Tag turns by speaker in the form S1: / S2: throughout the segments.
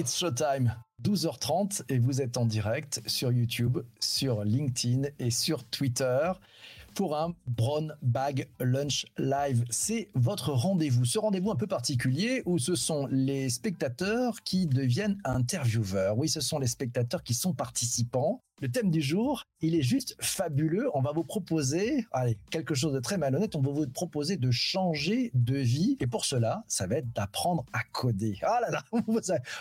S1: It's showtime. 12h30 et vous êtes en direct sur YouTube, sur LinkedIn et sur Twitter pour un Brown Bag Lunch Live. C'est votre rendez-vous. Ce rendez-vous un peu particulier où ce sont les spectateurs qui deviennent intervieweurs. Oui, ce sont les spectateurs qui sont participants. Le thème du jour, il est juste fabuleux. On va vous proposer, allez, quelque chose de très malhonnête. On va vous proposer de changer de vie. Et pour cela, ça va être d'apprendre à coder. Ah là là.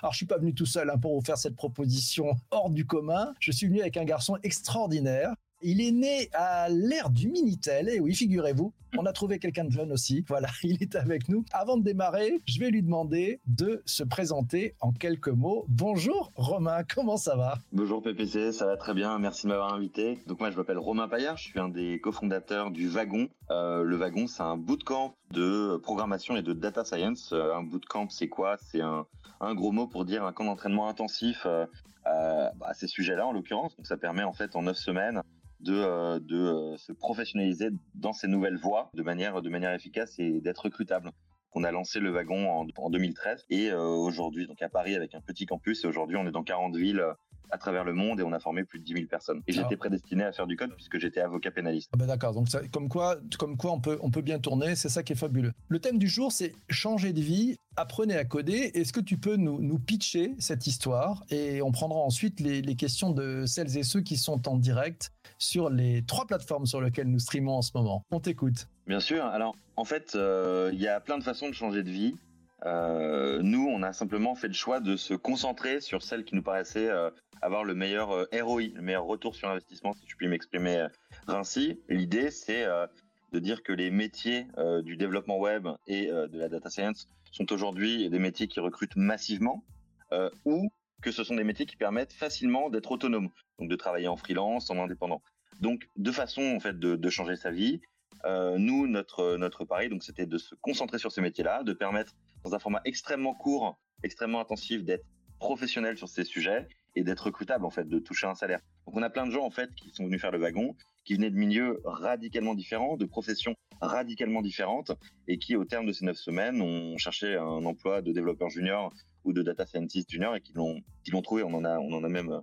S1: Alors, je suis pas venu tout seul hein, pour vous faire cette proposition hors du commun. Je suis venu avec un garçon extraordinaire il est né à l'ère du Minitel. Et oui, figurez-vous, on a trouvé quelqu'un de jeune aussi. Voilà, il est avec nous. Avant de démarrer, je vais lui demander de se présenter en quelques mots. Bonjour Romain, comment ça va?
S2: Bonjour PPC, ça va très bien. Merci de m'avoir invité. Donc moi, je m'appelle Romain Paillard. Je suis un des cofondateurs du Wagon. Euh, le Wagon, c'est un bootcamp de programmation et de data science. Euh, un bootcamp, c'est quoi? C'est un, gros mot pour dire un camp d'entraînement intensif euh, à, à ces sujets-là, en l'occurrence. Donc ça permet en fait en neuf semaines de, euh, euh, se professionnaliser dans ces nouvelles voies de manière, de manière efficace et d'être recrutable. On a lancé le wagon en, en 2013 et euh, aujourd'hui, donc à Paris avec un petit campus, et aujourd'hui on est dans 40 villes à travers le monde et on a formé plus de 10 000 personnes. Et j'étais prédestiné à faire du code puisque j'étais avocat pénaliste.
S1: Ah ben d'accord, donc ça, comme quoi, comme quoi on peut, on peut bien tourner, c'est ça qui est fabuleux. Le thème du jour, c'est changer de vie, apprenez à coder. Est-ce que tu peux nous, nous pitcher cette histoire et on prendra ensuite les, les, questions de celles et ceux qui sont en direct sur les trois plateformes sur lesquelles nous streamons en ce moment. On t'écoute.
S2: Bien sûr. Alors, en fait, euh, il y a plein de façons de changer de vie. Euh, nous, on a simplement fait le choix de se concentrer sur celle qui nous paraissait euh, avoir le meilleur euh, ROI, le meilleur retour sur investissement, si je puis m'exprimer ainsi. L'idée, c'est de dire que les métiers du développement web et de la data science sont aujourd'hui des métiers qui recrutent massivement ou que ce sont des métiers qui permettent facilement d'être autonomes, donc de travailler en freelance, en indépendant. Donc, deux façons en fait de, changer sa vie. Euh, nous, notre notre pari, donc, c'était de se concentrer sur ces métiers-là, de permettre dans un format extrêmement court, extrêmement intensif, d'être professionnel sur ces sujets et d'être recrutable en fait, de toucher un salaire. Donc on a plein de gens en fait qui sont venus faire le wagon, qui venaient de milieux radicalement différents, de professions radicalement différentes et qui au terme de ces neuf semaines ont cherché un emploi de développeur junior ou de data scientist junior et qui l'ont qui l'ont trouvé. On en a on en a même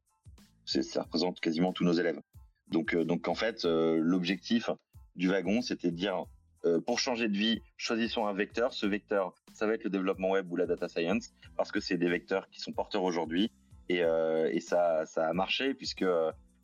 S2: ça représente quasiment tous nos élèves. Donc euh, donc en fait euh, l'objectif du wagon c'était de dire euh, pour changer de vie, choisissons un vecteur. Ce vecteur, ça va être le développement web ou la data science, parce que c'est des vecteurs qui sont porteurs aujourd'hui. Et, euh, et ça, ça a marché puisque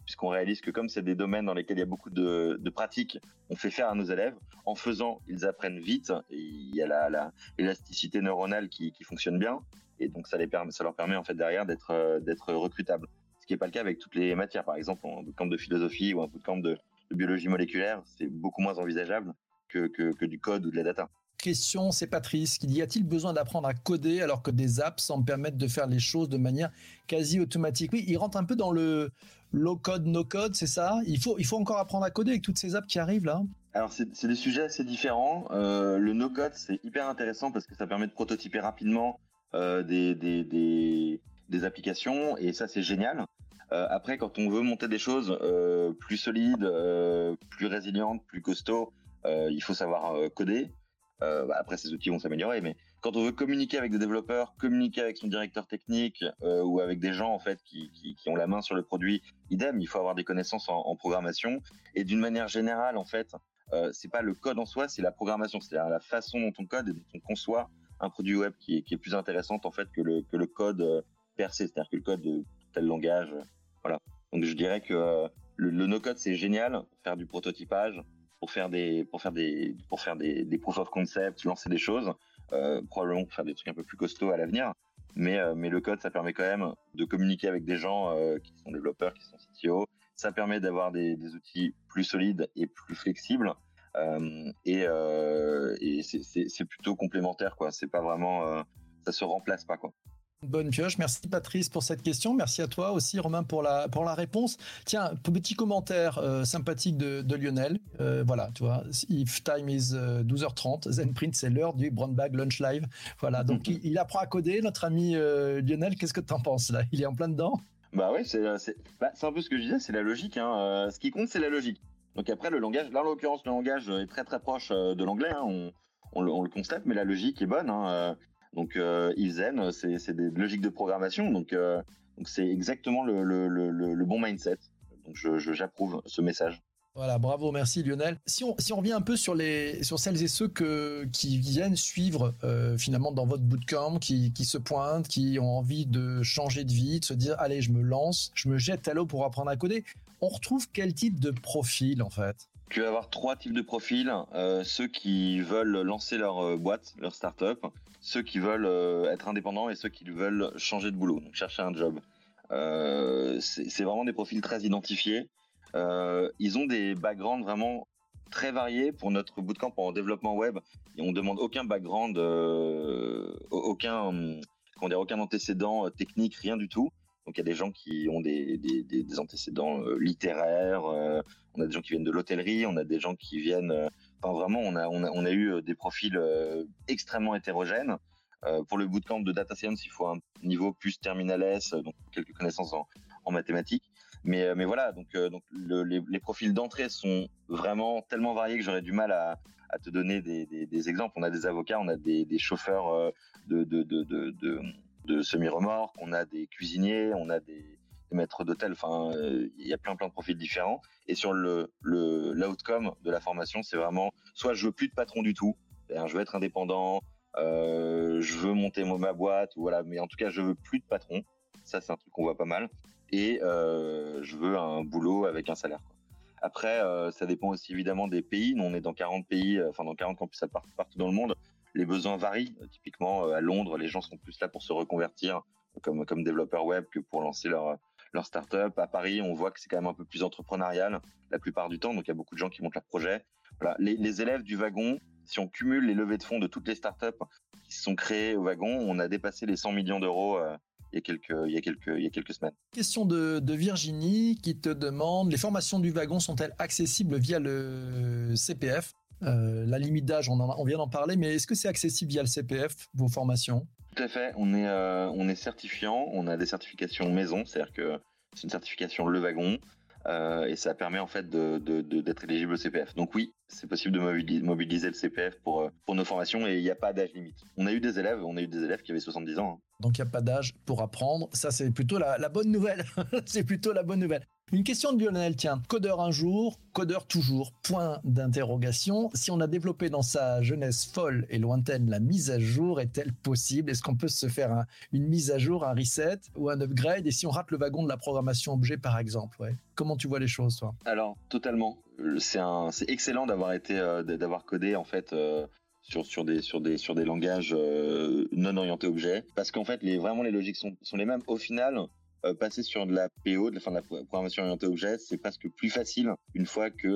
S2: puisqu'on réalise que comme c'est des domaines dans lesquels il y a beaucoup de, pratiques, on fait faire à nos élèves. En faisant, ils apprennent vite. Il y a la, l'élasticité neuronale qui, qui, fonctionne bien, et donc ça, les permet, ça leur permet en fait derrière d'être euh, d'être recrutables. Ce qui n'est pas le cas avec toutes les matières. Par exemple, un bootcamp de philosophie ou un bootcamp de, de biologie moléculaire, c'est beaucoup moins envisageable que, du code ou de la data.
S1: Question, c'est Patrice qui dit y a-t-il besoin d'apprendre à coder alors que des apps semblent permettre de faire les choses de manière quasi automatique? Oui, il rentre un peu dans le low code, no code, c'est ça? Il faut, il faut encore apprendre à coder avec toutes ces apps qui arrivent là
S2: alors c'est des sujets assez différents. Euh, le no code c'est hyper intéressant parce que ça permet de prototyper rapidement euh, des, applications et ça c'est génial. Euh, après quand on veut monter des choses plus solides, plus résilientes, plus costauds, il faut savoir coder. Euh, bah, après, ces outils vont s'améliorer, mais quand on veut communiquer avec des développeurs, communiquer avec son directeur technique ou avec des gens en fait qui, qui, ont la main sur le produit, idem, il faut avoir des connaissances en, programmation. Et d'une manière générale, en fait, euh, c'est pas le code en soi, c'est la programmation, c'est-à-dire la façon dont on code et dont on conçoit un produit web qui est, plus intéressante en fait que le que le code percé, c'est-à-dire que le code de tel langage, voilà. Donc je dirais que le no-code c'est génial, faire du prototypage, pour faire des pour faire des pour faire des, des proof of concept, lancer des choses, euh, probablement faire des trucs un peu plus costauds à l'avenir. Mais euh, mais le code, ça permet quand même de communiquer avec des gens euh, qui sont développeurs, qui sont CTO. Ça permet d'avoir des, des outils plus solides et plus flexibles. Et, et c'est plutôt complémentaire quoi. C'est pas vraiment, ça se remplace pas quoi.
S1: Bonne pioche. Merci Patrice pour cette question. Merci à toi aussi Romain pour la pour la réponse. Tiens, petit commentaire euh, sympathique de, Lionel. Euh, voilà, tu vois, if time is 12h30, euh, Zenprint c'est l'heure du Brown Bag Lunch Live. Voilà, donc il, apprend à coder notre ami Lionel. Qu'est-ce que tu en penses là? Il est en plein dedans?
S2: Bah oui, c'est bah, un peu ce que je disais, c'est la logique. Hein. ce qui compte, c'est la logique. Donc après le langage, là en l'occurrence le langage est très très proche de l'anglais. Hein. On, le, constate, mais la logique est bonne. Hein. Donc euh, Zen, c'est des logiques de programmation, donc euh, c'est exactement le, bon mindset. Donc j'approuve ce message.
S1: Voilà, bravo, merci Lionel. Si on, revient un peu sur, les, sur celles et ceux qui viennent suivre euh, finalement dans votre bootcamp, qui se pointent, qui ont envie de changer de vie, de se dire allez, je me lance, je me jette à l'eau pour apprendre à coder, on retrouve quel type de profil en fait?
S2: Tu vas avoir trois types de profils. Euh, ceux qui veulent lancer leur euh, boîte, leur start-up, ceux qui veulent euh, être indépendants et ceux qui veulent changer de boulot, donc chercher un job. c'est vraiment des profils très identifiés. ils ont des backgrounds vraiment très variés pour notre bootcamp en développement web. Et on demande aucun background, aucun, comment dire, aucun antécédent technique, rien du tout. Donc il y a des gens qui ont des, antécédents littéraires, on a des gens qui viennent de l'hôtellerie, on a des gens qui viennent... Euh, enfin vraiment, on a, on a, on a eu des profils extrêmement hétérogènes. pour le bootcamp de data science, il faut un niveau plus terminal S, donc quelques connaissances en, en mathématiques. Mais, mais voilà, donc, donc les, profils d'entrée sont vraiment tellement variés que j'aurais du mal à, te donner des, exemples. On a des avocats, on a des, chauffeurs de, de de semi-remorques, on a des cuisiniers, on a des, maîtres d'hôtel. Enfin, euh, il y a plein plein de profils différents. Et sur le le l'outcome de la formation, c'est vraiment soit je veux plus de patron du tout, je veux être indépendant, euh, je veux monter ma boîte, voilà. Mais en tout cas, je veux plus de patron. Ça, c'est un truc qu'on voit pas mal. Et euh, je veux un boulot avec un salaire. Après, ça dépend aussi évidemment des pays. Nous, on est dans 40 pays, enfin dans 40 campus partout dans le monde les besoins varient. Typiquement, à Londres, les gens sont plus là pour se reconvertir comme, comme développeurs web que pour lancer leur, leur startup. À Paris, on voit que c'est quand même un peu plus entrepreneurial la plupart du temps. Donc, il y a beaucoup de gens qui montent leur projet. Voilà. Les, élèves du wagon, si on cumule les levées de fonds de toutes les startups qui se sont créées au wagon, on a dépassé les 100 millions d'euros euh, il y a quelques, il y a quelques, il y a quelques semaines.
S1: Question de, de, Virginie qui te demande les formations du wagon sont-elles accessibles via le CPF euh, la limite d'âge, on, on, vient d'en parler, mais est-ce que c'est accessible via le CPF, vos formations?
S2: Tout à fait. On est, euh, on est certifiant. On a des certifications maison, c'est-à-dire que c'est une certification Le Wagon. Euh, et ça permet en fait d'être éligible au CPF. Donc oui, c'est possible de mobiliser, le CPF pour, pour nos formations et il n'y a pas d'âge limite. On a eu des élèves, on a eu des élèves qui avaient 70 ans. Hein.
S1: Donc il n'y a pas d'âge pour apprendre. Ça c'est plutôt la, la bonne nouvelle. c'est plutôt la bonne nouvelle. Une question de Lionel, tiens, codeur un jour, codeur toujours, point d'interrogation. Si on a développé dans sa jeunesse folle et lointaine la mise à jour, est-elle possible? Est-ce qu'on peut se faire une mise à jour, un reset ou un upgrade? Et si on rate le wagon de la programmation objet, par exemple, ouais. comment tu vois les choses, toi?
S2: Alors, totalement. C'est excellent euh, d'avoir codé en fait. Euh, sur, des, langages euh, non orientés objets. Parce qu'en fait, vraiment, les logiques sont, les mêmes. Au final, passer sur de la PO, de la, fin de la programmation orientée objet, c'est presque plus facile une fois que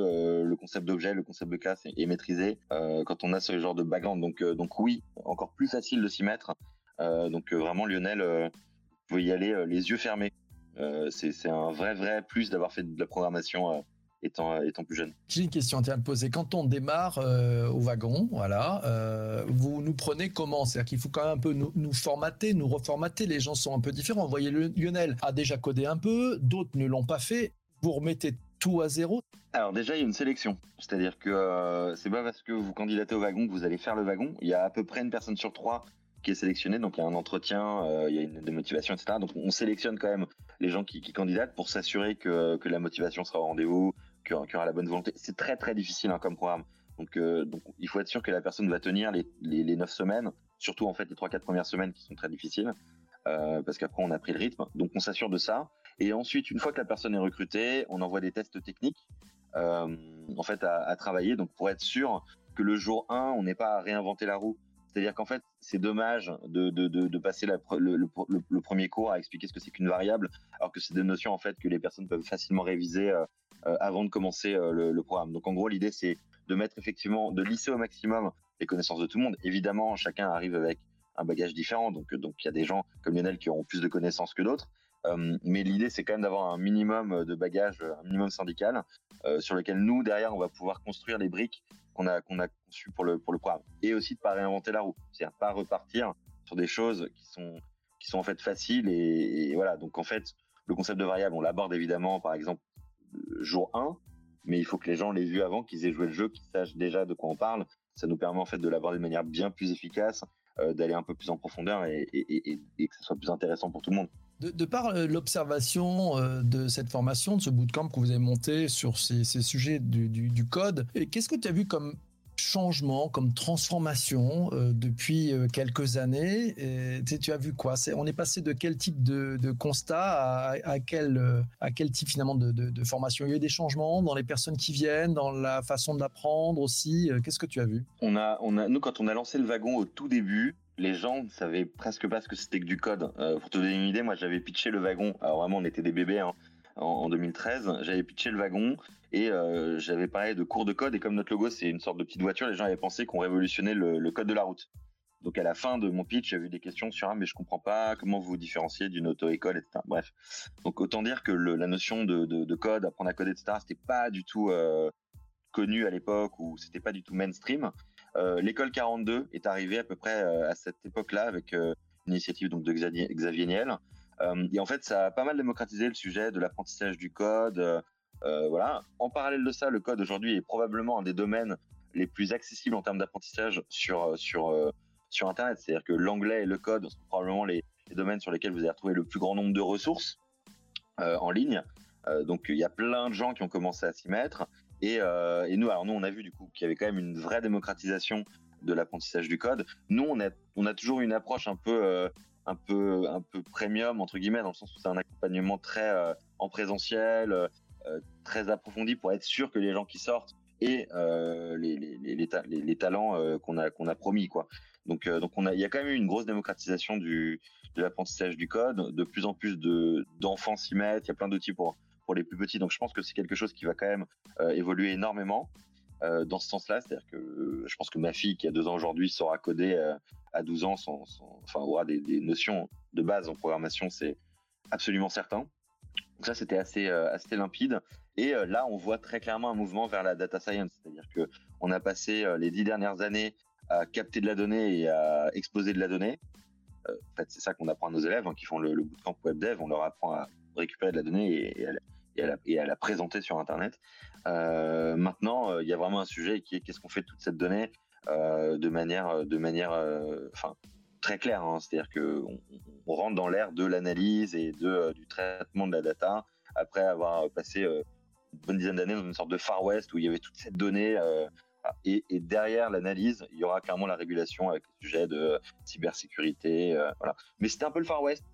S2: le concept d'objet, le concept de classe est, maîtrisé quand on a ce genre de background. Donc, donc oui, encore plus facile de s'y mettre. donc vraiment, Lionel, vous pouvez y aller les yeux fermés. c'est un vrai, vrai plus d'avoir fait de la programmation étant, étant plus jeune.
S1: J'ai une question à te poser. Quand on démarre euh, au wagon, voilà, euh, vous nous prenez comment? C'est-à-dire qu'il faut quand même un peu nous, nous, formater, nous reformater. Les gens sont un peu différents. Vous voyez, Lionel a déjà codé un peu, d'autres ne l'ont pas fait. Vous remettez tout à zéro?
S2: Alors déjà, il y a une sélection. C'est-à-dire que euh, c'est pas parce que vous candidatez au wagon que vous allez faire le wagon. Il y a à peu près une personne sur trois qui est sélectionnée. Donc il y a un entretien, il y a une démotivation, etc. Donc on sélectionne quand même les gens qui, qui candidatent pour s'assurer que, que la motivation sera au rendez-vous, qu'il y aura la bonne volonté. C'est très très difficile hein, comme programme. Donc, euh, donc il faut être sûr que la personne va tenir les, les, les 9 semaines, surtout en fait les 3-4 premières semaines qui sont très difficiles, euh, parce qu'après on a pris le rythme. Donc on s'assure de ça. Et ensuite, une fois que la personne est recrutée, on envoie des tests techniques euh, en fait à, travailler. Donc pour être sûr que le jour 1, on n'est pas à réinventer la roue. C'est-à-dire qu'en fait, c'est dommage de, de, de, passer le, le, premier cours à expliquer ce que c'est qu'une variable, alors que c'est des notions en fait que les personnes peuvent facilement réviser euh, avant de commencer euh, le, programme. Donc en gros, l'idée c'est de mettre effectivement, de lisser au maximum les connaissances de tout le monde. Évidemment, chacun arrive avec un bagage différent. Donc, donc il y a des gens comme Lionel qui auront plus de connaissances que d'autres. Euh, mais l'idée, c'est quand même d'avoir un minimum de bagage, un minimum syndical, euh, sur lequel nous, derrière, on va pouvoir construire les briques qu'on a, qu'on a conçues pour le, pour le programme. Et aussi de pas réinventer la roue. C'est-à-dire pas repartir sur des choses qui sont, qui sont en fait faciles. Et, voilà. Donc, en fait, le concept de variable, on l'aborde évidemment, par exemple, jour 1, mais il faut que les gens l'aient vu avant, qu'ils aient joué le jeu, qu'ils sachent déjà de quoi on parle. Ça nous permet en fait de l'aborder de manière bien plus efficace, euh, d'aller un peu plus en profondeur et, que ce soit plus intéressant pour tout le monde.
S1: De, par euh, l'observation euh, de cette formation, de ce bootcamp que vous avez monté sur ces, sujets du code, qu'est-ce que tu as vu comme changement, comme transformation euh, depuis euh, quelques années. Tu as vu quoi? On est passé de quel type de, constat à, quel, euh, à quel type finalement de, formation? Il y a eu des changements dans les personnes qui viennent, dans la façon d'apprendre aussi. Qu'est-ce que tu as vu?
S2: On a, Nous, quand on a lancé le wagon au tout début, les gens ne savaient presque pas ce que c'était que du code. pour te donner une idée, moi j'avais pitché le wagon. Alors vraiment, on était des bébés. Hein en, 2013. J'avais pitché le wagon et euh, j'avais parlé de cours de code. Et comme notre logo, c'est une sorte de petite voiture, les gens avaient pensé qu'on révolutionnait le, code de la route. Donc à la fin de mon pitch, j'avais eu des questions sur ah mais je comprends pas comment vous vous différenciez d'une auto-école, etc. Bref, donc autant dire que la notion de, code, apprendre à coder, etc. C'était pas du tout euh, connu à l'époque ou c'était pas du tout mainstream. Euh, l'école 42 est arrivée à peu près à cette époque-là avec une initiative donc de Xavier, Niel. Et en fait, ça a pas mal démocratisé le sujet de l'apprentissage du code. Euh, euh, voilà. En parallèle de ça, le code aujourd'hui est probablement un des domaines les plus accessibles en termes d'apprentissage sur sur sur Internet. C'est-à-dire que l'anglais et le code sont probablement les, domaines sur lesquels vous allez retrouver le plus grand nombre de ressources en ligne. donc il y a plein de gens qui ont commencé à s'y mettre. Et, et, nous, alors nous, on a vu du coup qu'il y avait quand même une vraie démocratisation de l'apprentissage du code. Nous, on a, on a toujours une approche un peu un peu un peu premium entre guillemets dans le sens où c'est un accompagnement très euh, en présentiel, euh, euh, très approfondi pour être sûr que les gens qui sortent et les, les, talents qu'on a qu'on a promis quoi. Donc donc on a il y a quand même eu une grosse démocratisation du de l'apprentissage du code, de plus en plus de d'enfants s'y mettent, il y a plein d'outils pour pour les plus petits. Donc je pense que c'est quelque chose qui va quand même évoluer énormément. dans ce sens-là, c'est-à-dire que je pense que ma fille qui a deux ans aujourd'hui saura coder à 12 ans sans, enfin, aura des, notions de base en programmation, c'est absolument certain. Donc ça, c'était assez, euh, limpide. Et euh, là, on voit très clairement un mouvement vers la data science, c'est-à-dire que on a passé euh, les dix dernières années à capter de la donnée et à exposer de la donnée. en fait, c'est ça qu'on apprend à nos élèves hein, qui font le, bootcamp web dev. On leur apprend à récupérer de la donnée et, à, la, présenter sur Internet. maintenant, il y a vraiment un sujet qui est qu'est-ce qu'on fait de toute cette donnée de manière, de manière, très claire. Hein. C'est-à-dire que on, rentre dans l'ère de l'analyse et de euh, du traitement de la data après avoir passé une bonne dizaine d'années dans une sorte de Far West où il y avait toute cette donnée. Et, derrière l'analyse, il y aura clairement la régulation avec le sujet de cybersécurité. voilà. Mais c'était un peu le Far West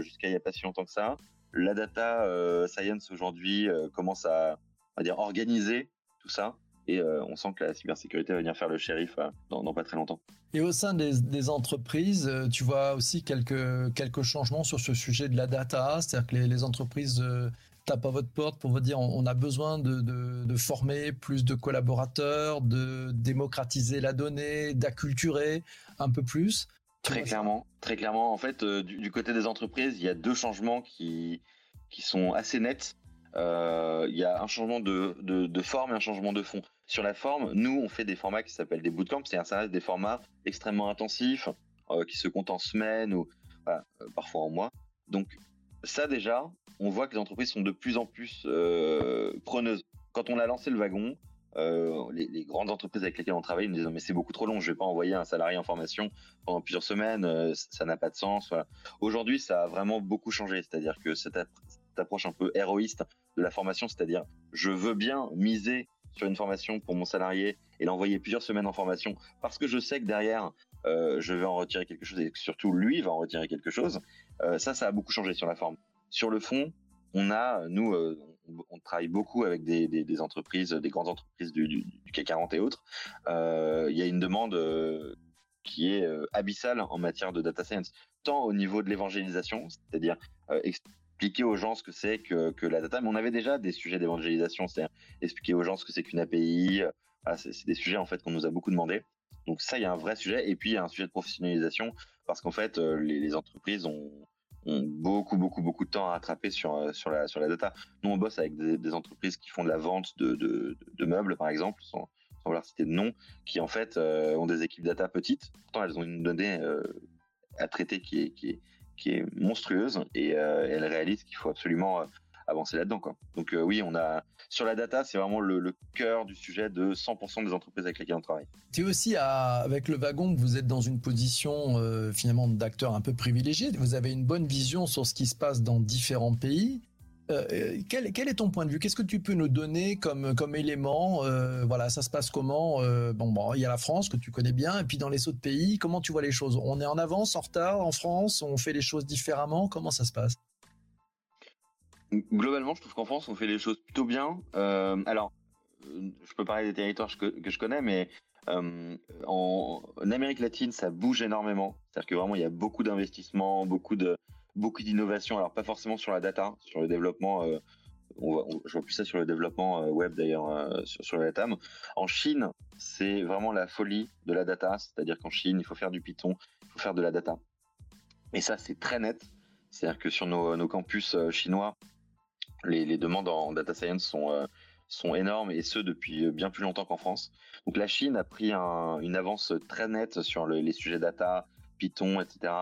S2: jusqu'à il n'y a pas si longtemps que ça. La data science aujourd'hui commence à, à dire organiser tout ça et euh, on sent que la cybersécurité va venir faire le shérif euh, dans, pas très longtemps.
S1: Et au sein des, entreprises, euh, tu vois aussi quelques, quelques changements sur ce sujet de la data, c'est-à-dire que les, entreprises tapent à votre porte pour vous dire on, a besoin de, former plus de collaborateurs, de démocratiser la donnée, d'acculturer un peu plus.
S2: Très clairement, très clairement. En fait, du, côté des entreprises, il y a deux changements qui, qui sont assez nets. Euh, il y a un changement de, forme et un changement de fond. Sur la forme, nous, on fait des formats qui s'appellent des bootcamps, c'est-à-dire des formats extrêmement intensifs, euh, qui se comptent en semaines ou euh, parfois en mois. Donc ça déjà, on voit que les entreprises sont de plus en plus preneuses. Quand on a lancé le wagon, les, grandes entreprises avec lesquelles on travaille nous disaient mais c'est beaucoup trop long, je vais pas envoyer un salarié en formation pendant plusieurs semaines, ça n'a pas de sens. Aujourd'hui, ça a vraiment beaucoup changé, c'est-à-dire que cette, approche un peu héroïste de la formation, c'est-à-dire je veux bien miser sur une formation pour mon salarié et l'envoyer plusieurs semaines en formation parce que je sais que derrière euh, je vais en retirer quelque chose et que surtout lui va en retirer quelque chose. Euh, ça, ça a beaucoup changé sur la forme. Sur le fond, on a, nous, euh, on, travaille beaucoup avec des, entreprises, des grandes entreprises du, du, du CAC 40 et autres. Il y a une demande qui est abyssale en matière de data science, tant au niveau de l'évangélisation, c'est-à-dire expliquer aux gens ce que c'est que, que, la data. Mais on avait déjà des sujets d'évangélisation, c'est-à-dire expliquer aux gens ce que c'est qu'une API. c'est des sujets en fait qu'on nous a beaucoup demandé. Donc ça, il y a un vrai sujet. Et puis il y a un sujet de professionnalisation parce qu'en fait, les, entreprises ont, beaucoup, beaucoup, beaucoup de temps à rattraper sur, sur, la, sur la data. Nous, on bosse avec des, entreprises qui font de la vente de, de, meubles, par exemple, sans, vouloir citer de nom, qui en fait ont des équipes data petites. Pourtant, elles ont une donnée à traiter qui est, qui est, qui est monstrueuse et, elles réalisent qu'il faut absolument avancer là-dedans. Donc euh, oui, on a sur la data, c'est vraiment le, cœur du sujet de 100% des entreprises avec lesquelles on travaille.
S1: Tu es aussi avec le wagon, vous êtes dans une position euh, finalement d'acteur un peu privilégié. Vous avez une bonne vision sur ce qui se passe dans différents pays. Euh, quel, est ton point de vue? Qu'est-ce que tu peux nous donner comme, élément Voilà, ça se passe comment? Bon, bon, il y a la France que tu connais bien, et puis dans les autres pays, comment tu vois les choses? On est en avance, en retard en France? On fait les choses différemment? Comment ça se passe?
S2: Globalement, je trouve qu'en France, on fait les choses plutôt bien. Euh, alors, euh, je peux parler des territoires que, je connais, mais euh, en, Amérique latine, ça bouge énormément. C'est-à-dire que vraiment, il y a beaucoup d'investissements, beaucoup de beaucoup d'innovations. Alors, pas forcément sur la data, sur le développement. On je vois plus ça sur le développement web d'ailleurs, sur, sur la data. En Chine, c'est vraiment la folie de la data. C'est-à-dire qu'en Chine, il faut faire du Python, il faut faire de la data. Et ça, c'est très net. C'est-à-dire que sur nos campus chinois, les, demandes en data science euh, sont énormes et ce depuis bien plus longtemps qu'en France. Donc la Chine a pris une avance très nette sur les sujets data, Python, etc.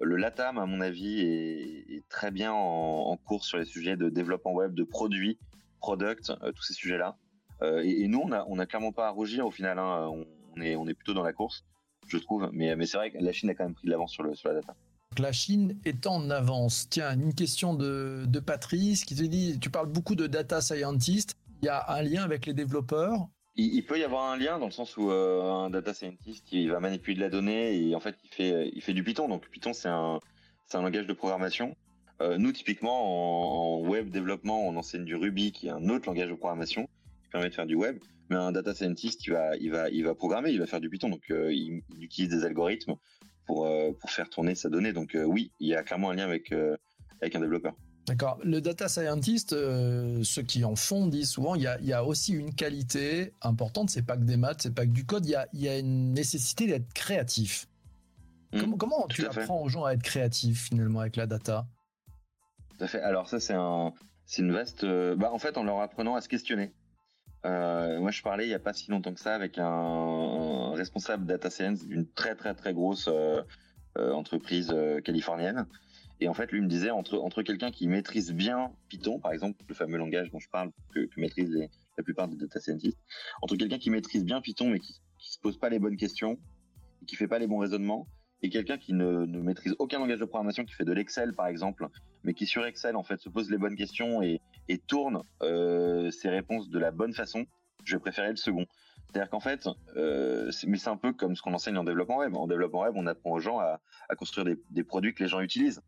S2: Le LATAM, à mon avis, est, très bien en, cours sur les sujets de développement web, de produits, product, euh, tous ces sujets-là. Euh, et, nous, on a, on a clairement pas à rougir au final. Hein. On, est, plutôt dans la course, je trouve. Mais, c'est vrai que la Chine a quand même pris de l'avance sur la data
S1: la Chine est en avance. Tiens, une question de, Patrice qui te dit, tu parles beaucoup de data scientist. Il y a un lien avec les développeurs
S2: il, peut y avoir un lien dans le sens où euh, un data scientist il va manipuler de la donnée et en fait il fait il fait du Python. Donc Python c'est un c'est un langage de programmation. Euh, nous typiquement en, web développement on enseigne du Ruby qui est un autre langage de programmation qui permet de faire du web. Mais un data scientist il va il va il va programmer, il va faire du Python. Donc euh, il, utilise des algorithmes pour, euh, pour faire tourner sa donnée. Donc euh, oui, il y a clairement un lien avec, euh, avec un développeur.
S1: D'accord. Le data scientist, ceux qui en font disent souvent, il y a, il y a aussi une qualité importante. C'est pas que des maths, c'est pas que du code. Il y a, il y a une nécessité d'être créatif. Mmh. comment, comment tu apprends aux gens à être créatifs finalement avec la data?
S2: Tout à fait. Alors ça, c'est un, c'est une vaste. Bah, en fait, en leur apprenant à se questionner. Euh, moi, je parlais il n'y a pas si longtemps que ça avec un, responsable data science d'une très très très grosse euh, euh, entreprise californienne. Et en fait, lui me disait entre entre quelqu'un qui maîtrise bien Python, par exemple, le fameux langage dont je parle que, que maîtrisent la plupart des data scientists, entre quelqu'un qui maîtrise bien Python mais qui, qui se pose pas les bonnes questions, et qui fait pas les bons raisonnements, et quelqu'un qui ne, ne, maîtrise aucun langage de programmation, qui fait de l'Excel par exemple, mais qui sur Excel en fait se pose les bonnes questions et, et tourne euh, ses réponses de la bonne façon, je vais préférer le second. C'est-à-dire qu'en fait, euh, mais c'est un peu comme ce qu'on enseigne en développement web. En développement web, on apprend aux gens à, à construire des, des, produits que les gens utilisent.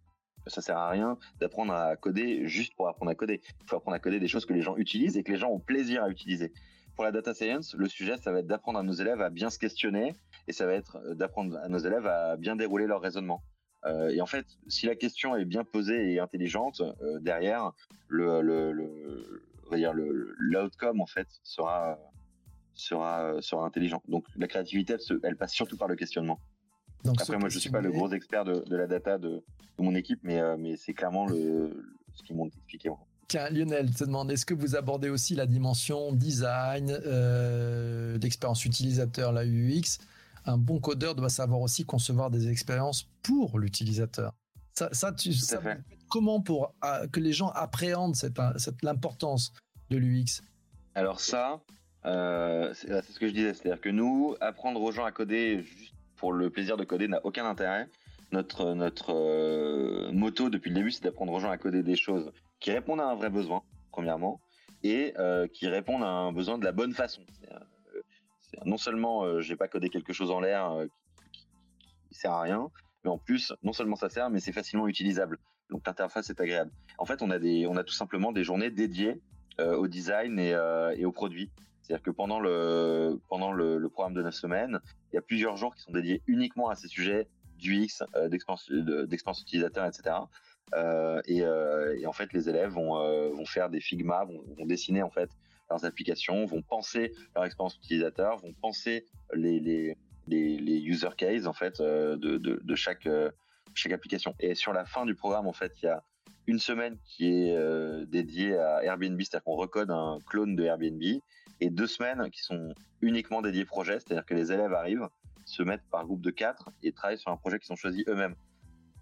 S2: Ça sert à rien d'apprendre à coder juste pour apprendre à coder. Il faut apprendre à coder des choses que les gens utilisent et que les gens ont plaisir à utiliser. Pour la data science, le sujet, ça va être d'apprendre à nos élèves à bien se questionner et ça va être d'apprendre à nos élèves à bien dérouler leur raisonnement. Euh, et en fait, si la question est bien posée et intelligente, euh, derrière, le, le, le, l'outcome en fait sera sera sera intelligent. Donc la créativité, elle passe surtout par le questionnement. Donc, Après, moi, je suis pas le gros expert de, de la data de, de, mon équipe, mais euh, mais c'est clairement le ce qu'ils m'ont expliqué.
S1: Tiens, Lionel te demande, est-ce que vous abordez aussi la dimension design, euh, d'expérience utilisateur, la UX un bon codeur doit savoir aussi concevoir des expériences pour l'utilisateur. Ça, ça, tu, ça comment pour ah, que les gens appréhendent cette, cette l'importance de l'UX
S2: Alors ça, euh, c'est, ce que je disais, c'est-à-dire que nous, apprendre aux gens à coder juste pour le plaisir de coder n'a aucun intérêt. Notre notre euh, moto depuis le début, c'est d'apprendre aux gens à coder des choses qui répondent à un vrai besoin, premièrement, et euh, qui répondent à un besoin de la bonne façon non seulement euh, j'ai pas codé quelque chose en l'air euh, qui, qui, sert à rien, mais en plus non seulement ça sert, mais c'est facilement utilisable. Donc l'interface est agréable. En fait, on a des, on a tout simplement des journées dédiées euh, au design et, et aux produits. C'est-à-dire que pendant le pendant le, programme de 9 semaines, il y a plusieurs jours qui sont dédiés uniquement à ces sujets d'UX, euh, d'expérience utilisateur, etc. Euh, et, euh, et, en fait, les élèves vont, vont faire des Figma, vont, dessiner en fait leurs applications, vont penser leur expérience utilisateur, vont penser les, les, les, user cases en fait de, de, chaque chaque application. Et sur la fin du programme, en fait, il y a une semaine qui est euh, dédiée à Airbnb, c'est-à-dire qu'on recode un clone de Airbnb, et deux semaines qui sont uniquement dédiées projet, c'est-à-dire que les élèves arrivent, se mettent par groupe de quatre et travaillent sur un projet qu'ils ont choisi eux-mêmes.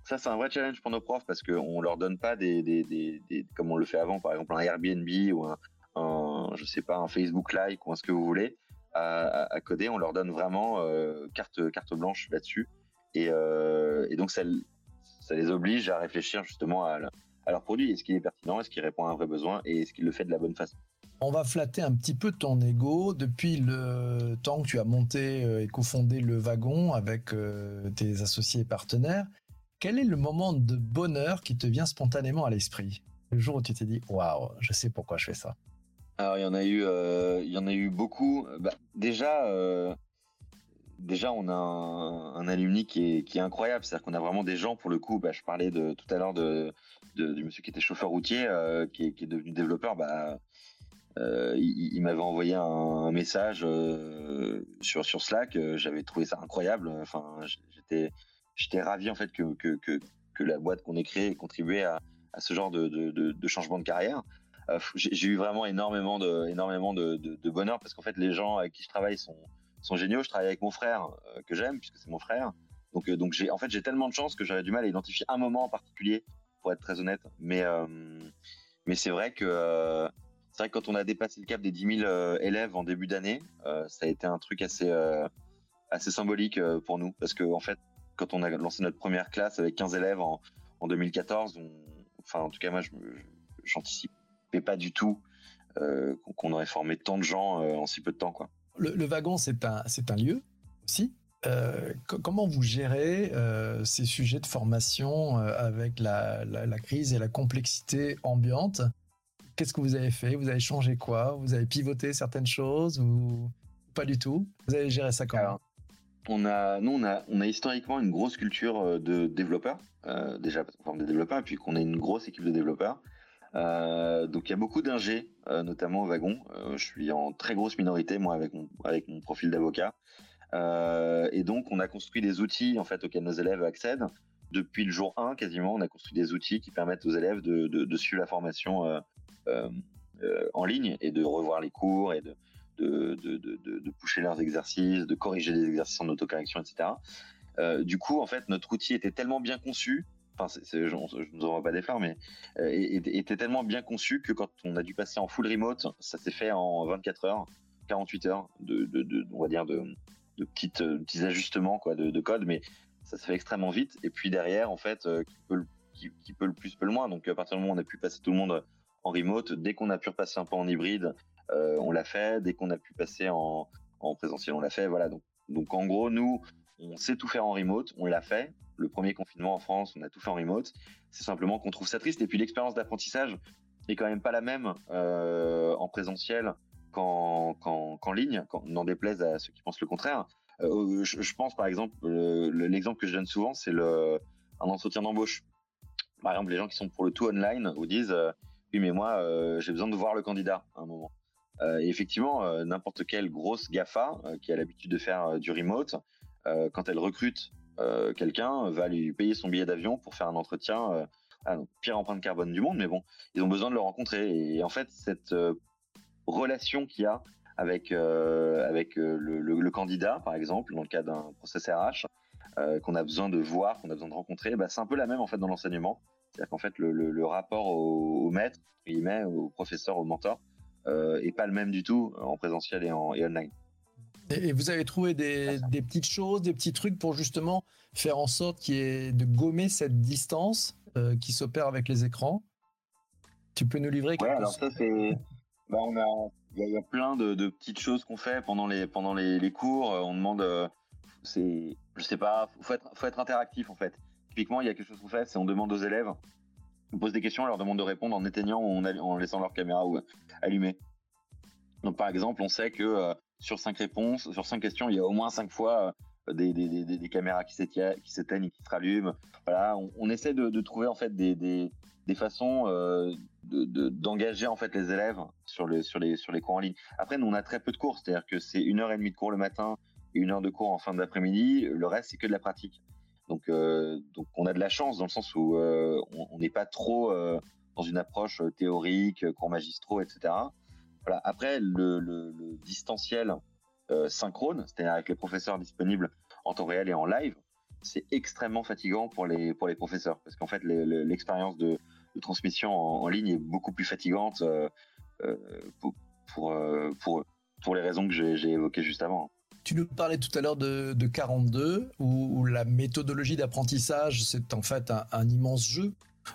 S2: Ça, c'est un vrai challenge pour nos profs parce qu'on leur donne pas des, des, des, comme on le fait avant, par exemple un Airbnb ou un, un je sais pas, un Facebook Like ou ce que vous voulez à, à, coder. On leur donne vraiment euh, carte carte blanche là-dessus et, euh, et donc ça, ça les oblige à réfléchir justement à, à leur produit. Est-ce qu'il est pertinent? Est-ce qu'il répond à un vrai besoin? Et est-ce qu'il le fait de la bonne façon?
S1: On va flatter un petit peu ton ego depuis le temps que tu as monté euh, et cofondé le wagon avec euh, tes associés et partenaires. Quel est le moment de bonheur qui te vient spontanément à l'esprit? Le jour où tu t'es dit waouh, je sais pourquoi je fais ça.
S2: Alors il y en a eu, euh, il y en a eu beaucoup. Bah, déjà, déjà on a un, alumni qui est, incroyable, c'est-à-dire qu'on a vraiment des gens pour le coup. Bah, je parlais de tout à l'heure de, du monsieur qui était chauffeur routier, qui, est, qui, est, devenu développeur. Bah, euh, il, m'avait envoyé un, message euh, sur Slack. J'avais trouvé ça incroyable. Enfin, j'étais j'étais ravi en fait que la boîte qu'on ait créée ait contribué à, ce genre de, changement de carrière. Euh, j'ai eu vraiment énormément de bonheur parce qu'en fait les gens avec qui je travaille sont géniaux. Je travaille avec mon frère euh, que j'aime puisque c'est mon frère. Donc, euh, j'ai en fait j'ai tellement de chance que j'avais du mal à identifier un moment en particulier pour être très honnête. Euh, mais c'est vrai que c'est vrai que quand on a dépassé le cap des 10 000 élèves en début d'année, ça a été un truc assez assez symbolique pour nous parce que en fait quand on a lancé notre première classe avec 15 élèves en, en 2014, on, enfin en tout cas moi j'anticipais pas du tout euh, qu'on aurait formé tant de gens euh, en si peu de temps quoi.
S1: Le, wagon, c'est un, un lieu aussi. Euh, comment vous gérez euh, ces sujets de formation euh, avec la, la, crise et la complexité ambiante? Qu'est-ce que vous avez fait? Vous avez changé quoi? Vous avez pivoté certaines choses ou pas du tout? Vous avez géré ça comment?
S2: On a, nous, on a, on a historiquement une grosse culture euh, de développeurs, euh, déjà parce qu'on forme des développeurs, et puis qu'on a une grosse équipe de développeurs. Euh, donc il y a beaucoup d'ingés, notamment au wagon. Je suis en très grosse minorité moi avec mon avec mon profil d'avocat. Et donc on a construit des outils en fait auxquels nos élèves accèdent. Depuis le jour 1 quasiment, on a construit des outils qui permettent aux élèves de, de suivre la formation en ligne et de revoir les cours et de de, de, de, pousser leurs exercices, de corriger des exercices en autocorrection, etc. Euh, du coup, en fait, notre outil était tellement bien conçu enfin, je ne nous envoie pas des fleurs, mais euh, était tellement bien conçu que quand on a dû passer en full remote, ça s'est fait en 24 heures, 48 heures de, on va dire de, de petites euh, petits ajustements quoi de, de, code, mais ça se fait extrêmement vite. Et puis derrière, en fait, euh, qui peut le, qui, peut le plus peut le moins. Donc à partir du moment où on a pu passer tout le monde en remote, dès qu'on a pu repasser un peu en hybride, euh, on l'a fait. Dès qu'on a pu passer en, en présentiel, on l'a fait. Voilà. Donc donc en gros, nous, on sait tout faire en remote, on l'a fait le premier confinement en France, on a tout fait en remote. C'est simplement qu'on trouve ça triste. Et puis l'expérience d'apprentissage est quand même pas la même euh, en présentiel qu'en ligne, quand, n'en déplaise à ceux qui pensent le contraire. Euh, je, je, pense par exemple, l'exemple que je donne souvent, c'est le un entretien d'embauche. Par exemple, les gens qui sont pour le tout online vous disent mais moi euh, j'ai besoin de voir le candidat à un moment. Euh, et effectivement, n'importe quelle grosse Gafa qui a l'habitude de faire du remote, quand elle recrute euh, quelqu'un va lui payer son billet d'avion pour faire un entretien. Euh, ah, donc, pire empreinte carbone du monde, mais bon, ils ont besoin de le rencontrer. Et en fait, cette euh, relation qu'il y a avec euh, avec le, candidat, par exemple, dans le cas d'un process RH, euh, qu'on a besoin de voir, qu'on a besoin de rencontrer, bah, c'est un peu la même en fait dans l'enseignement. C'est-à-dire qu'en fait, le, le, rapport au, au maître, au professeur, au mentor, euh, est pas le même du tout en présentiel et en et online.
S1: Et vous avez trouvé des, des, petites choses, des petits trucs pour justement faire en sorte qu'il y ait de gommer cette distance euh, qui s'opère avec les écrans? Tu peux nous livrer
S2: quelque ouais, alors ça c'est, bah, on a, il y, y, a plein de, de petites choses qu'on fait pendant les pendant les, les cours. Euh, on demande, euh, c'est, je sais pas, faut être faut être interactif en fait. Typiquement, il y a quelque chose qu'on fait, c'est on demande aux élèves, on pose des questions, on leur demande de répondre en éteignant ou en, laissant leur caméra allumée. Donc par exemple, on sait que euh, sur cinq réponses, sur cinq questions, il y a au moins cinq fois euh, des, des, des, des, caméras qui s'éteignent et qui se rallument. Voilà, on, essaie de, trouver en fait des, façons euh, d'engager de, en fait les élèves sur les sur les cours en ligne. Après, nous on a très peu de cours, c'est-à-dire que c'est une heure et demie de cours le matin, et une heure de cours en fin d'après-midi. Le reste, c'est que de la pratique. Donc, donc on a de la chance dans le sens où on n'est pas trop dans une approche théorique, cours magistraux, etc. Voilà. Après, le, distanciel synchrone, c'est-à-dire avec les professeurs disponibles en temps réel et en live, c'est extrêmement fatigant pour les pour les professeurs parce qu'en fait l'expérience de, transmission en, ligne est beaucoup plus fatigante euh, euh, pour pour, euh, pour, pour les raisons que j'ai évoquées juste avant.
S1: Tu nous parlais tout à l'heure de, de 42, où, la méthodologie d'apprentissage, c'est en fait un, immense jeu.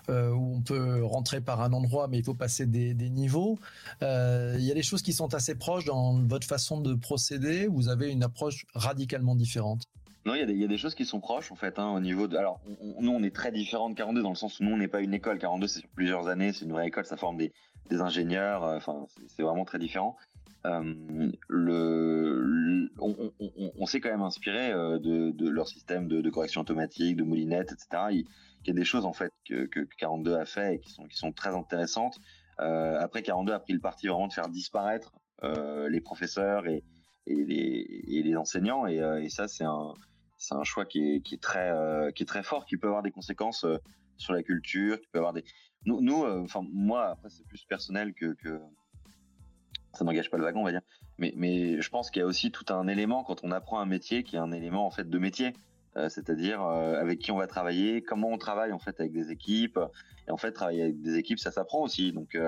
S1: Euh, où on peut rentrer par un endroit, mais il faut passer des, niveaux. Euh, il y a des choses qui sont assez proches dans votre façon de procéder. Vous avez une approche radicalement différente.
S2: Non, il y, a des, choses qui sont proches en fait hein, au niveau de. Alors, nous, on est très différents de 42 dans le sens où nous, on n'est pas une école. 42, c'est sur plusieurs années, c'est une vraie école, ça forme des, des ingénieurs. Euh, enfin, c'est vraiment très différent. Euh, on, s'est quand même inspiré euh, de, leur système de, correction automatique, de moulinette, etc. Il, y a des choses en fait que, que 42 a fait et qui sont très intéressantes. Euh, après, 42 a pris le parti vraiment de faire disparaître les professeurs et, les, enseignants, et, ça, c'est un choix qui est, très fort, qui peut avoir des conséquences sur la culture, qui peut avoir des nous, moi après c'est plus personnel que ça n'engage pas le wagon on va dire, mais je pense qu'il y a aussi tout un élément quand on apprend un métier qui est un élément en fait de métier, c'est-à-dire avec qui on va travailler, comment on travaille en fait avec des équipes, et en fait travailler avec des équipes ça s'apprend aussi. Donc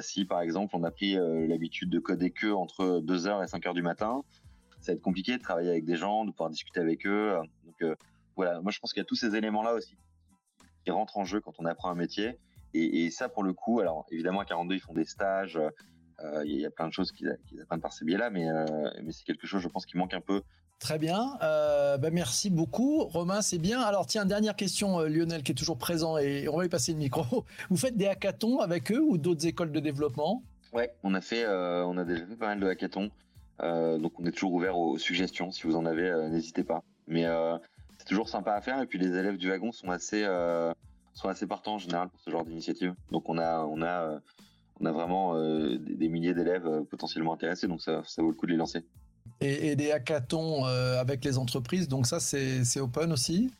S2: si par exemple on a pris l'habitude de coder que entre 2h et 5h du matin, ça va être compliqué de travailler avec des gens, de pouvoir discuter avec eux. Donc euh, voilà, moi je pense qu'il y a tous ces éléments-là aussi qui rentrent en jeu quand on apprend un métier. Et, et, ça pour le coup, alors évidemment à 42 ils font des stages, euh, il y a plein de choses qu'ils qu apprennent par ces biais-là, mais, euh, mais c'est quelque chose je pense qui manque un peu
S1: Très bien. Euh, bah merci beaucoup. Romain, c'est bien. Alors, tiens, dernière question, euh, Lionel, qui est toujours présent, et on va lui passer le micro. Vous faites des hackathons avec eux ou d'autres écoles de développement?
S2: Ouais, on a fait, euh, on a déjà fait pas mal de hackathons. Euh, donc on est toujours ouvert aux suggestions. Si vous en avez, euh, n'hésitez pas. Mais euh, c'est toujours sympa à faire. Et puis les élèves du wagon sont assez sont assez partants en général pour ce genre d'initiative. Donc on a on a on a vraiment des, des, milliers d'élèves potentiellement intéressés. Donc ça, ça vaut le coup de les lancer.
S1: Et, et des hackathons avec les entreprises. Donc ça c'est open aussi.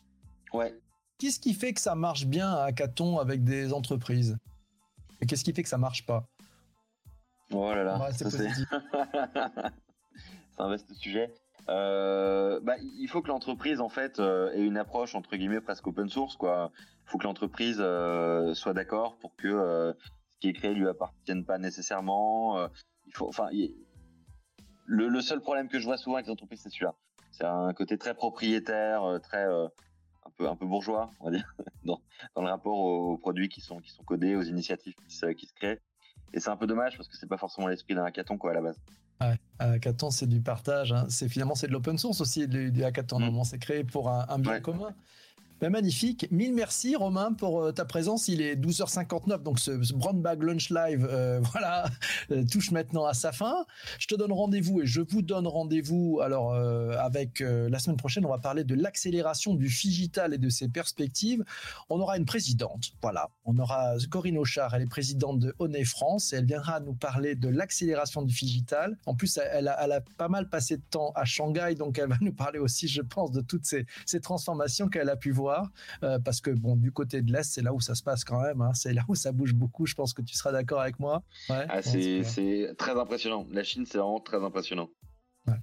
S2: Ouais.
S1: Qu'est-ce qui fait que ça marche bien un hackathon avec des entreprises? Et qu'est-ce qui fait que ça marche pas?
S2: Oh là là,
S1: ouais, c'est
S2: un vaste sujet. Euh, bah, il faut que l'entreprise en fait euh, ait une approche entre guillemets presque open source quoi. Il faut que l'entreprise euh, soit d'accord pour que euh, qui est créé lui appartienne pas nécessairement. Euh, il faut, enfin, il... le, le, seul problème que je vois souvent avec les entreprises c'est celui-là. C'est un côté très propriétaire, euh, très un peu un peu bourgeois on va dire dans, dans le rapport aux produits qui sont qui sont codés, aux initiatives qui se, qui se créent. Et c'est un peu dommage parce que c'est pas forcément l'esprit d'un hackathon quoi à la base.
S1: Ouais, un hackathon, c'est du partage. Hein. C'est finalement c'est de l'open source aussi du, du hackathon. Mmh. c'est créé pour un, un bien ouais. commun. Ben, magnifique. Mille merci Romain pour euh, ta présence. Il est 12h59, donc ce, ce Brown Bag Lunch Live, euh, voilà, euh, touche maintenant à sa fin. Je te donne rendez-vous et je vous donne rendez-vous. Alors avec la semaine prochaine, on va parler de l'accélération du digital et de ses perspectives. On aura une présidente, voilà. On aura Corinne Auchard, elle est présidente de Honey France et elle viendra nous parler de l'accélération du digital. En plus, elle a, elle a, pas mal passé de temps à Shanghai, donc elle va nous parler aussi, je pense, de toutes ces, ces transformations qu'elle a pu voir euh, parce que bon, du côté de l'Est, c'est là où ça se passe quand même, hein, c'est là où ça bouge beaucoup, je pense que tu seras d'accord avec moi.
S2: Ouais, ah, c'est très impressionnant. La Chine, c'est vraiment très impressionnant.
S1: Ouais.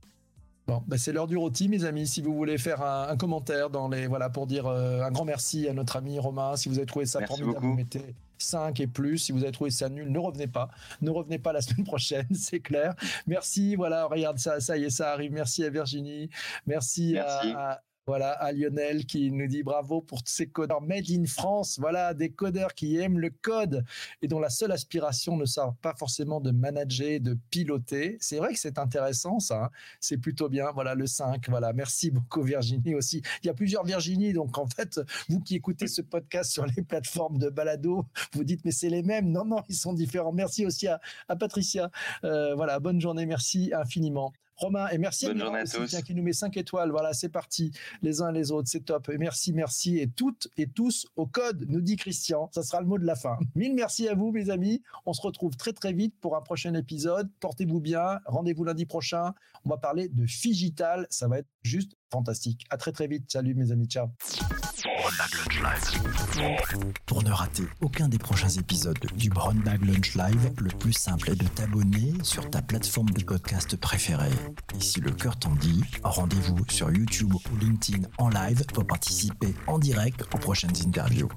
S1: Bon, bah c'est l'heure du rôti, mes amis. Si vous voulez faire un, un commentaire dans les voilà pour dire euh, un grand merci à notre ami Romain. Si vous avez trouvé ça
S2: merci
S1: formidable, vous mettez 5 et plus. Si vous avez trouvé ça nul, ne revenez pas. Ne revenez pas la semaine prochaine, c'est clair. Merci. Voilà, regarde ça, ça y est, ça arrive. Merci à Virginie. Merci,
S2: merci.
S1: à, à voilà, à Lionel qui nous dit bravo pour ces codeurs made in France. Voilà, des codeurs qui aiment le code et dont la seule aspiration ne sera pas forcément de manager, de piloter. C'est vrai que c'est intéressant, ça. Hein c'est plutôt bien. Voilà, le 5. Voilà, merci beaucoup, Virginie aussi. Il y a plusieurs Virginie. Donc, en fait, vous qui écoutez ce podcast sur les plateformes de balado, vous dites, mais c'est les mêmes. Non, non, ils sont différents. Merci aussi à, à Patricia. Euh, voilà, bonne journée. Merci infiniment. Romain, et merci
S2: Bonne
S1: à
S2: journée à tous.
S1: qui nous met 5 étoiles. Voilà, c'est parti. Les uns et les autres, c'est top. Et merci, merci. Et toutes et tous au code, nous dit Christian. Ça sera le mot de la fin. Mille merci à vous, mes amis. On se retrouve très, très vite pour un prochain épisode. Portez-vous bien. Rendez-vous lundi prochain. On va parler de Figital. Ça va être juste fantastique. À très, très vite. Salut, mes amis. Ciao. Pour ne rater aucun des prochains épisodes du Brown Bag Lunch Live, le plus simple est de t'abonner sur ta plateforme de podcast préférée. Et si le cœur t'en dit, rendez-vous sur YouTube ou LinkedIn en live pour participer en direct aux prochaines interviews.